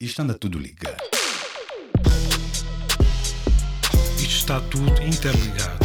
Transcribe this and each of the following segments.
Isto anda tudo ligado. Isto está tudo interligado.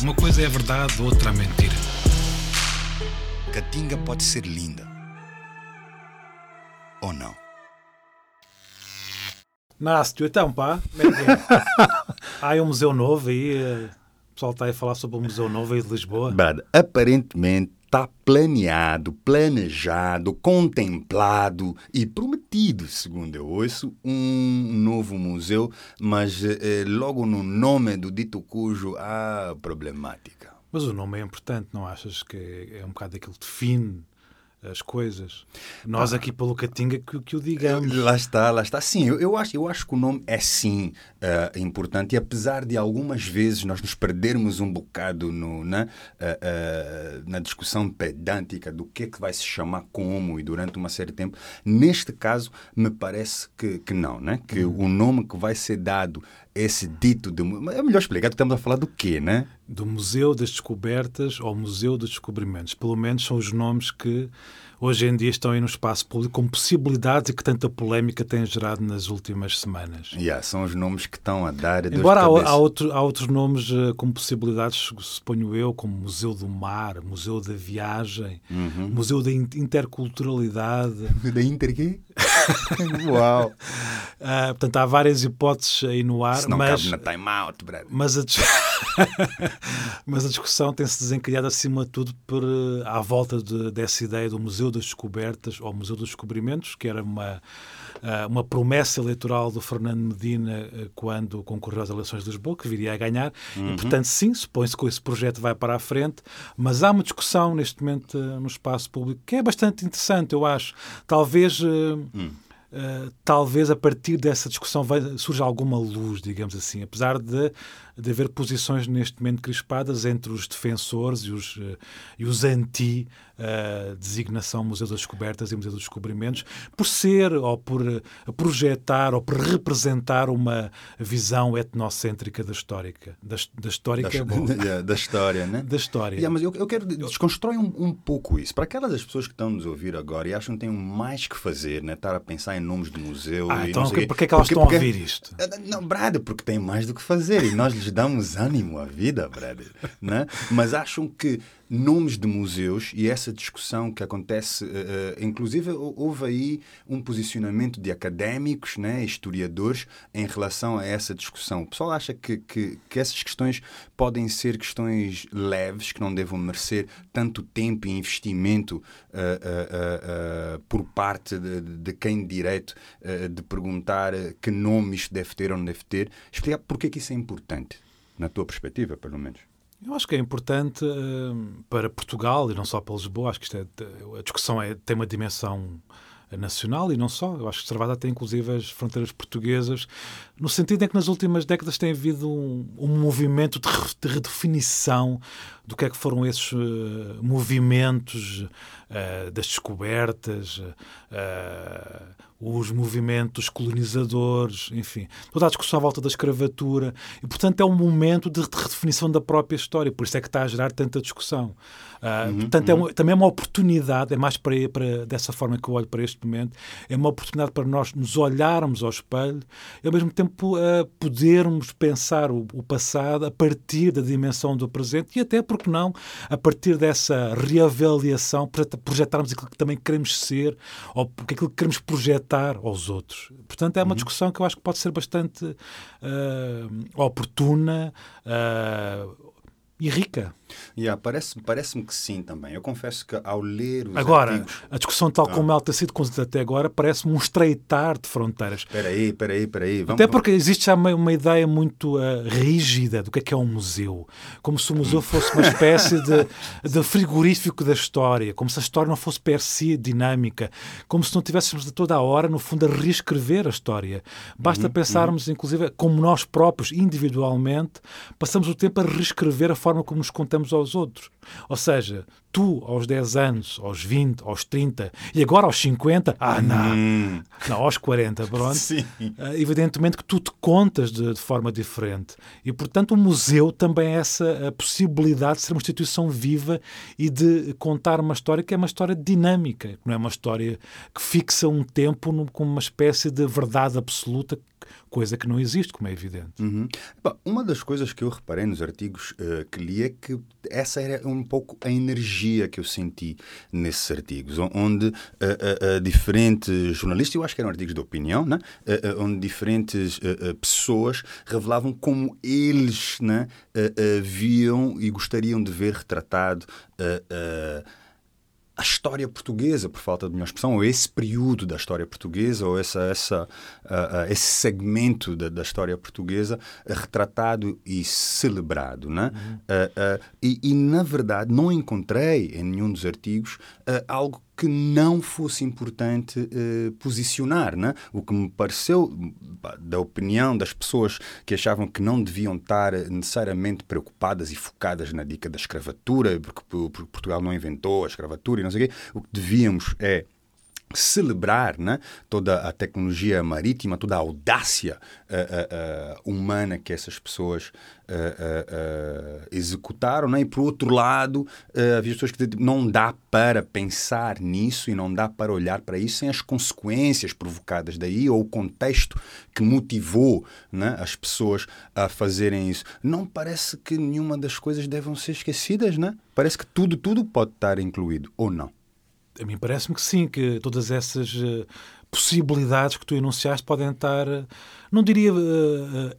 Uma coisa é verdade, outra é mentira. Catinga pode ser linda. Ou não? Nácio, então pá? Há aí um museu novo aí, eh, o pessoal está aí a falar sobre o Museu Novo aí de Lisboa. Brad, aparentemente está planeado, planejado, contemplado e prometido, segundo eu ouço, um novo museu, mas eh, logo no nome do dito cujo há problemática. Mas o nome é importante, não achas que é um bocado aquilo que define as coisas? Nós aqui pelo Catinga que, que o digamos. Lá está, lá está. Sim, eu, eu, acho, eu acho que o nome é sim uh, importante e apesar de algumas vezes nós nos perdermos um bocado no, na, uh, uh, na discussão pedântica do que é que vai se chamar como e durante uma série de tempo, neste caso me parece que, que não, né? que Uhum. o nome que vai ser dado esse dito de... É melhor explicar que estamos a falar do quê, né? Do Museu das Descobertas ao Museu dos Descobrimentos. Pelo menos são os nomes que hoje em dia estão aí no espaço público com possibilidades e que tanta polémica têm gerado nas últimas semanas. Yeah, são os nomes que estão a dar... Embora há, há, outro- há outros nomes eh, com possibilidades, suponho eu, como Museu do Mar, Museu da Viagem, Uhum. Museu da In- Interculturalidade. Da Inter quê? Uau! Ah, portanto, há várias hipóteses aí no ar, Se não mas, cabe na time-out, mas, a, mas a discussão tem-se desencadeado, acima de tudo, por, eh, à volta de- dessa ideia do Museu das Descobertas ou Museu dos Descobrimentos, que era uma, ah, uma promessa eleitoral do Fernando Medina eh, quando concorreu às eleições de Lisboa, que viria a ganhar. E, portanto, sim, supõe-se que esse projeto vai para a frente, mas há uma discussão neste momento no espaço público que é bastante interessante, eu acho. Talvez. eh, Uh, talvez a partir dessa discussão vai, surja alguma luz, digamos assim, apesar de, de haver posições neste momento crispadas entre os defensores e os, uh, e os anti-designação Museu das Descobertas e Museu dos Descobrimentos, por ser ou por uh, projetar ou por representar uma visão etnocêntrica da histórica. Da, da histórica é bom. da, da história, né? Da história. Yeah, mas eu, eu quero desconstruir um, um pouco isso. Para aquelas pessoas que estão nos ouvir agora e acham que têm mais que fazer, né? Estar a pensar em nomes de museu Ah, então quê. porquê é que elas Porque- estão a porque- ouvir isto? Ah, Não, Brad, porque tem mais do que fazer e nós lhes damos ânimo à vida, Brad. Né? Mas acham que nomes de museus e essa discussão que acontece, eh, inclusive hou- houve aí um posicionamento de académicos, né, historiadores, em relação a essa discussão. O pessoal acha que, que, que essas questões podem ser questões leves, que não devam merecer tanto tempo e investimento eh, por parte de, de quem de direito eh, de perguntar eh, que nome isto deve ter ou não deve ter. Explicar porque é que isso é importante, na tua perspectiva, pelo menos. Eu acho que é importante eh, para Portugal e não só para Lisboa. Acho que isto é, a discussão é, tem uma dimensão nacional e não só. Eu acho que Sarvada tem inclusive as fronteiras portuguesas, no sentido em que nas últimas décadas tem havido um, um movimento de, re- de redefinição do que é que foram esses eh, movimentos eh, das descobertas, eh, os movimentos colonizadores, enfim, toda a discussão à volta da escravatura. E, portanto, é um momento de redefinição da própria história. Por isso é que está a gerar tanta discussão. Ah, portanto, é uma- também é uma oportunidade, é mais para, para dessa forma que eu olho para este momento, é uma oportunidade para nós nos olharmos ao espelho e, ao mesmo tempo, ah, podermos pensar o, o passado a partir da dimensão do presente e até, porque não, a partir dessa reavaliação, projeta- projetarmos aquilo que também queremos ser ou aquilo que queremos projetar aos outros. Portanto, é uma discussão que eu acho que pode ser bastante ah, oportuna ah, e rica. Yeah, parece, parece-me que sim também. Eu confesso que ao ler os Agora, artigos... a discussão tal como ela tem sido conduzida até agora parece-me um estreitar de fronteiras. Espera aí, espera aí, espera aí. Vamos, Até porque existe já uma, uma ideia muito ah, rígida do que é que é um museu. Como se o museu fosse uma espécie de, de frigorífico da história, como se a história não fosse per si dinâmica, como se não tivéssemos de toda a hora, no fundo, a reescrever a história. Basta pensarmos, inclusive, como nós próprios, individualmente, passamos o tempo a reescrever a forma forma como nos contamos aos outros. Ou seja, tu aos 10 anos, aos 20, aos 30 e agora aos 50, ah, não, hum. não aos 40, pronto. Sim. Uh, evidentemente que tu te contas de, de, forma diferente. E, portanto, o museu também é essa a possibilidade de ser uma instituição viva e de contar uma história que é uma história dinâmica, não é uma história que fixa um tempo como uma espécie de verdade absoluta coisa que não existe, como é evidente. Uhum. Bom, uma das coisas que eu reparei nos artigos uh, que li é que essa era um pouco a energia que eu senti nesses artigos, onde uh, uh, diferentes jornalistas, eu acho que eram artigos de opinião, né? onde diferentes pessoas revelavam como eles né, viam e gostariam de ver retratado a história portuguesa, por falta de melhor expressão, ou esse período da história portuguesa, ou essa, essa, uh, uh, esse segmento da, da história portuguesa uh, retratado e celebrado. Né? Uhum. E, e, na verdade, não encontrei em nenhum dos artigos algo que não fosse importante uh, posicionar. Né? O que me pareceu, da opinião das pessoas que achavam que não deviam estar necessariamente preocupadas e focadas na dica da escravatura, porque, porque Portugal não inventou a escravatura e não sei o quê, o que devíamos é celebrar né, toda a tecnologia marítima, toda a audácia uh, uh, humana que essas pessoas uh, executaram. Né? E, por outro lado, havia pessoas que não dá para pensar nisso e não dá para olhar para isso sem as consequências provocadas daí ou o contexto que motivou né, as pessoas a fazerem isso. Não parece que nenhuma das coisas devam ser esquecidas, né? Parece que tudo, tudo pode estar incluído, ou não? A mim parece-me que sim, que todas essas uh, possibilidades que tu enunciaste podem estar, uh, não diria uh,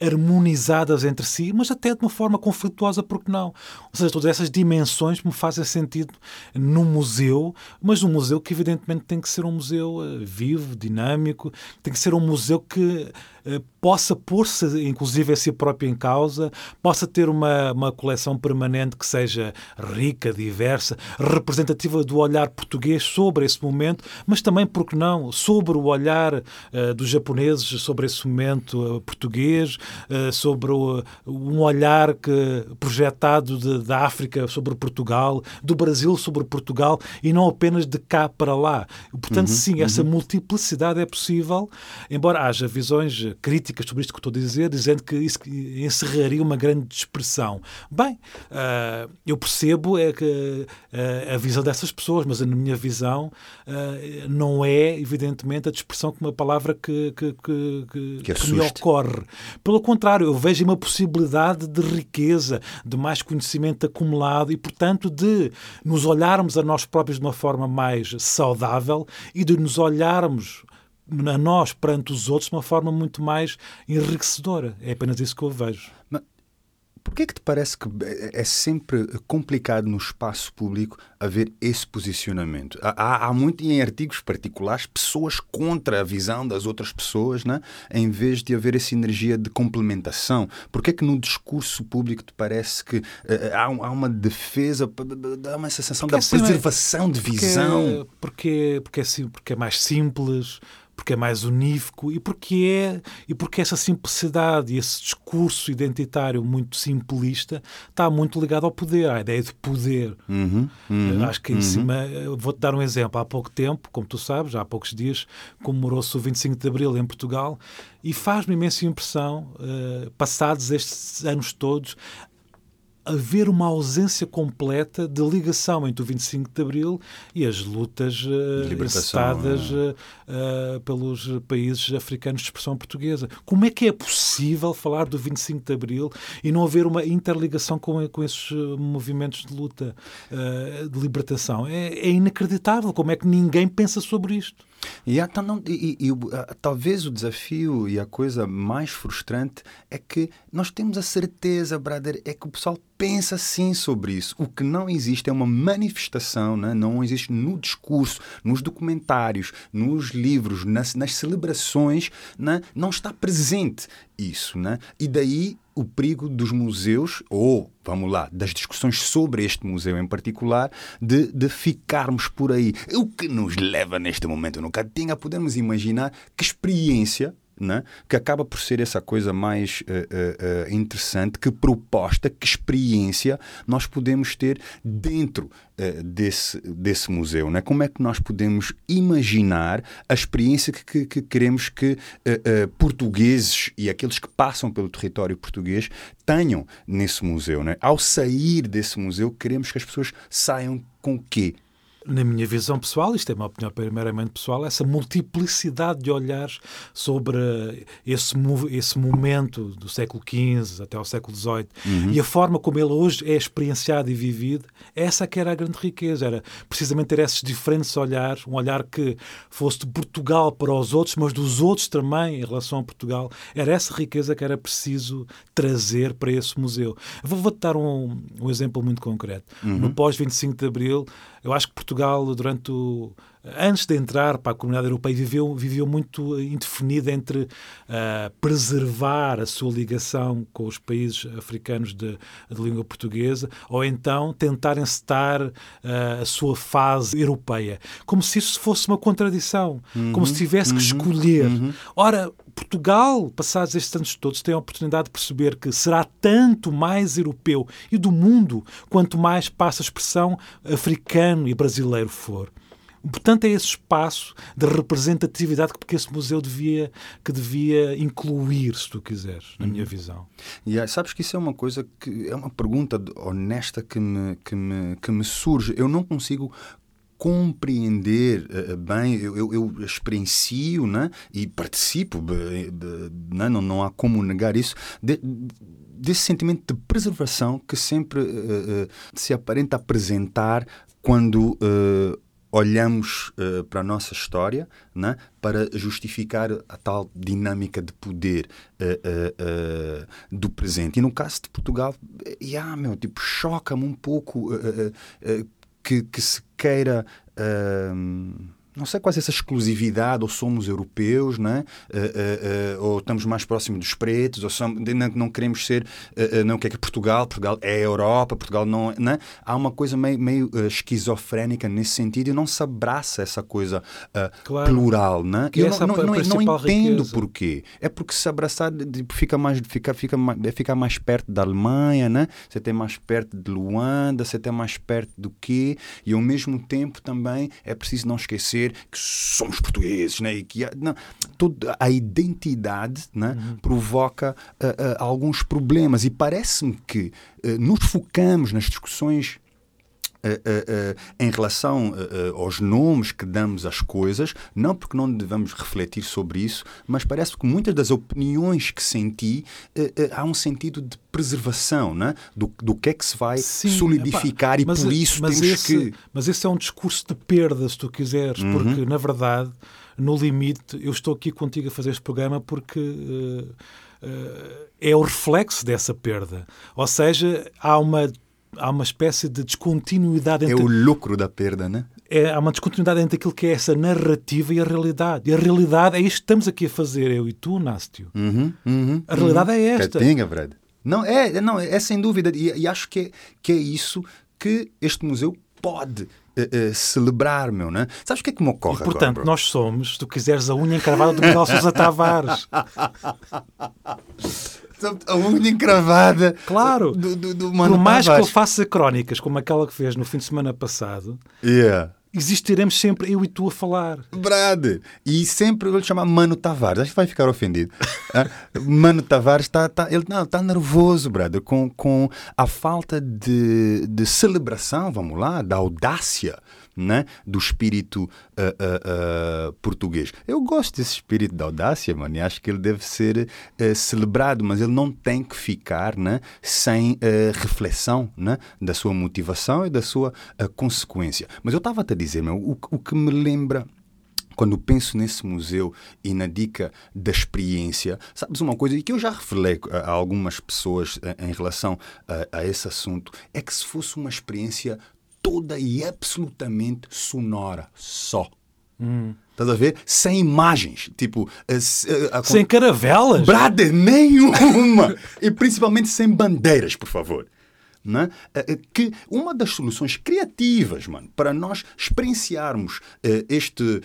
harmonizadas entre si, mas até de uma forma conflituosa, porque não? Ou seja, todas essas dimensões me fazem sentido num museu, mas um museu que evidentemente tem que ser um museu vivo, dinâmico, tem que ser um museu que eh, possa pôr-se, inclusive, a si próprio em causa, possa ter uma, uma coleção permanente que seja rica, diversa, representativa do olhar português sobre esse momento, mas também, porque não, sobre o olhar uh, dos japoneses sobre esse momento uh, português, uh, sobre um olhar que, projetado de, da África sobre Portugal, do Brasil sobre Portugal e não apenas de cá para lá. Portanto, uhum, sim, uhum. essa multiplicidade é possível, embora haja visões críticas sobre isto que estou a dizer, dizendo que isso encerraria uma grande dispersão. Bem, uh, eu percebo é que uh, a visão dessas pessoas, mas na minha visão uh, não é, evidentemente, a dispersão como uma palavra que, que, que, que, que me ocorre. Pelo contrário, eu vejo uma possibilidade de riqueza, de mais conhecimento acumulado e, portanto, de nos olharmos a nós próprios de uma forma mais saudável e de nos olharmos a nós perante os outros de uma forma muito mais enriquecedora. É apenas isso que eu vejo. Porquê é que te parece que é sempre complicado no espaço público haver esse posicionamento? Há, há muito em artigos particulares pessoas contra a visão das outras pessoas, né? em vez de haver essa energia de complementação. Porquê é que no discurso público te parece que uh, há, há, uma defesa, dá uma sensação porque da assim, preservação de visão? Porque, porque, porque, é, porque é mais simples porque é mais unívoco e porque é e porque essa simplicidade e esse discurso identitário muito simplista está muito ligado ao poder, à ideia de poder. Uhum, uhum, Acho que em uhum. cima, vou-te dar um exemplo. Há pouco tempo, como tu sabes, há poucos dias, comemorou-se o 25 de Abril em Portugal e faz-me imensa impressão, uh, passados estes anos todos, haver uma ausência completa de ligação entre o 25 de Abril e as lutas uh, uh, pelos países africanos de expressão portuguesa. Como é que é possível falar do 25 de Abril e não haver uma interligação com, com esses movimentos de luta, uh, de libertação? É, é inacreditável como é que ninguém pensa sobre isto. E, então, não, e, e, e talvez o desafio e a coisa mais frustrante é que nós temos a certeza, brother, é que o pessoal pensa sim sobre isso. O que não existe é uma manifestação, né? não existe no discurso, nos documentários, nos livros, nas, nas celebrações, né? não está presente isso. Né? E daí o perigo dos museus, ou, vamos lá, das discussões sobre este museu em particular, de, de ficarmos por aí. O que nos leva neste momento, eu nunca tinha, podemos imaginar que experiência né? que acaba por ser essa coisa mais uh, uh, interessante, que proposta, que experiência nós podemos ter dentro desse, desse museu. Né? Como é que nós podemos imaginar a experiência que, que, que queremos que portugueses e aqueles que passam pelo território português tenham nesse museu. Né? Ao sair desse museu, queremos que as pessoas saiam com o quê? Na minha visão pessoal, isto é uma opinião primeiramente pessoal, essa multiplicidade de olhares sobre esse, esse momento do século XV até ao século XVIII uhum. e a forma como ele hoje é experienciado e vivido, essa que era a grande riqueza, era precisamente ter esses diferentes olhares, um olhar que fosse de Portugal para os outros, mas dos outros também em relação a Portugal, era essa riqueza que era preciso trazer para esse museu. Vou-te dar um, um exemplo muito concreto. Uhum. No pós-25 de Abril, eu acho que Portugal, durante o, antes de entrar para a comunidade europeia, viveu, viveu muito indefinido entre uh, preservar a sua ligação com os países africanos de, de língua portuguesa ou então tentar encetar uh, a sua fase europeia. Como se isso fosse uma contradição, uhum, como se tivesse uhum, que escolher. Uhum. Ora, Portugal, passados estes anos todos, tem a oportunidade de perceber que será tanto mais europeu e do mundo quanto mais passa a expressão africano e brasileiro for. Portanto, é esse espaço de representatividade que esse museu devia, que devia incluir, se tu quiseres, na minha uhum. visão. E yeah, sabes que isso é uma coisa que é uma pergunta honesta que me, que me, que me surge. Eu não consigo compreender uh, bem, eu, eu, eu, experiencio né, e participo, né, não, não há como negar isso, de, desse sentimento de preservação que sempre uh, uh, se aparenta apresentar quando olhamos uh, para a nossa história né, para justificar a tal dinâmica de poder uh, uh, do presente. E no caso de Portugal, yeah, meu, tipo, choca-me um pouco que, que, se queira não sei quase essa exclusividade, ou somos europeus, né? Uh, uh, uh, ou estamos mais próximos dos pretos, ou somos, não, não queremos ser, não quer que Portugal, Portugal é a Europa, Portugal não, né? Há uma coisa meio, meio esquizofrénica nesse sentido e não se abraça essa coisa claro. plural, né? Que eu não, não, não, não entendo riqueza. porquê. É porque se abraçar fica mais, fica, fica, é ficar mais perto da Alemanha, né? Você tem mais perto de Luanda, você tem mais perto do quê? E ao mesmo tempo também é preciso não esquecer dizer que somos portugueses, né? e que não, toda a identidade né? Uhum. provoca uh, uh, alguns problemas. E parece-me que uh, nos focamos nas discussões Uh, uh, uh, em relação aos nomes que damos às coisas, não porque não devemos refletir sobre isso, mas parece que muitas das opiniões que senti há um sentido de preservação né? do, do que é que se vai Sim, solidificar epá, e por isso temos esse, que. Mas esse é um discurso de perda, se tu quiseres, uhum. porque na verdade, no limite, eu estou aqui contigo a fazer este programa porque. é o reflexo dessa perda. Ou seja, há uma há uma espécie de descontinuidade entre... É o lucro da perda, né? É, há uma descontinuidade entre aquilo que é essa narrativa e a realidade. E a realidade é isto que estamos aqui a fazer, eu e tu, Nástio. Uhum, uhum, a realidade uhum. é esta. Catinga, Fred. Não, é, não, é sem dúvida. E, e acho que é, que é isso que este museu pode Uh, uh, celebrar, meu, né? Sabes o que é que me ocorre e, portanto, agora, nós somos, se tu quiseres, a unha encravada do Miguel Sousa Tavares. a unha encravada claro. do, do, do Por mais que eu faça crónicas como aquela que fez no fim de semana passado, yeah. existiremos sempre eu e tu a falar. Brad. E sempre eu lhe chamar Mano Tavares. Acho que vai ficar ofendido. Ah, Mano Tavares está tá, ele não, tá nervoso, brother, com, com a falta de, de celebração, vamos lá, da audácia né? do espírito uh, uh, uh, português. Eu gosto desse espírito da audácia, mano, e acho que ele deve ser celebrado, mas ele não tem que ficar né? sem reflexão né? da sua motivação e da sua consequência. Mas eu estava-te a dizer, meu, o, o que me lembra quando penso nesse museu e na dica da experiência, sabes uma coisa que eu já revelei a algumas pessoas em relação a, a, esse assunto, é que se fosse uma experiência toda e absolutamente sonora, só. Hum. Estás a ver? Sem imagens. Tipo. A, a, a, sem caravelas? Brother, nenhuma! e principalmente sem bandeiras, por favor. Né? que uma das soluções criativas, mano, para nós experienciarmos este.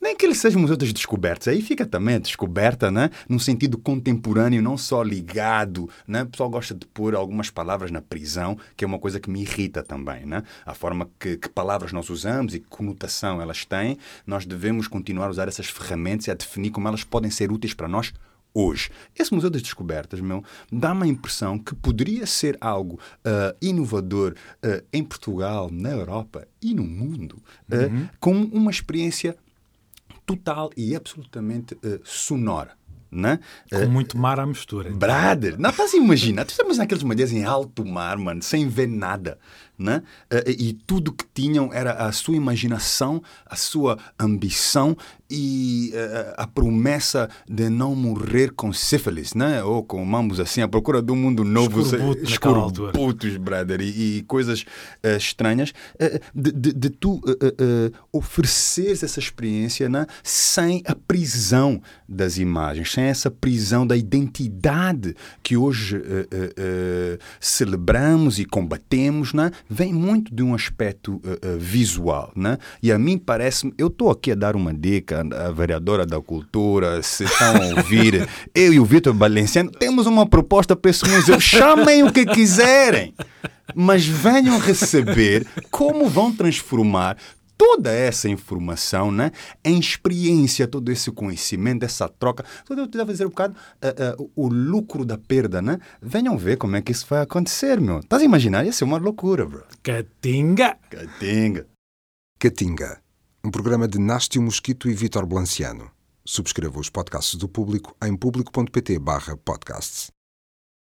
nem que ele seja museu das descobertas, aí fica também a descoberta, né? num sentido contemporâneo, não só ligado. Né? O pessoal gosta de pôr algumas palavras na prisão, que é uma coisa que me irrita também. Né? A forma que, que palavras nós usamos e que conotação elas têm, nós devemos continuar a usar essas ferramentas e a definir como elas podem ser úteis para nós hoje. Esse Museu das Descobertas, meu, dá-me a impressão que poderia ser algo uh, inovador uh, em Portugal, na Europa e no mundo, uh, uhum. como uma experiência total e absolutamente sonora. Né? Com muito mar à mistura. Então. Brother, não estás a imaginar? Tu estás naqueles manhãs em alto mar, mano, sem ver nada. Né? E tudo que tinham era a sua imaginação, a sua ambição e uh, a promessa de não morrer com sífilis, né? ou com mambos assim, à procura de um mundo novo, escorbutos, brother, e, e coisas uh, estranhas, uh, de, de, de, tu ofereceres essa experiência né? sem a prisão das imagens, sem essa prisão da identidade que hoje celebramos e combatemos, né? vem muito de um aspecto visual. Né? E a mim parece-me, eu estou aqui a dar uma dica a vereadora da cultura, se estão a ouvir, eu e o Vitor Balenciano temos uma proposta para esse museu. Chamem o que quiserem, mas venham receber como vão transformar toda essa informação né, em experiência, todo esse conhecimento, essa troca. Tudo eu a dizer um bocado uh, uh, o lucro da perda, né? Venham ver como é que isso vai acontecer, meu. Estás a imaginar? Ia ser uma loucura, bro. Catinga! Catinga! Catinga um programa de Nástio Mosquito e Vitor Blanciano. Subscreva os podcasts do Público em público.pt/podcasts.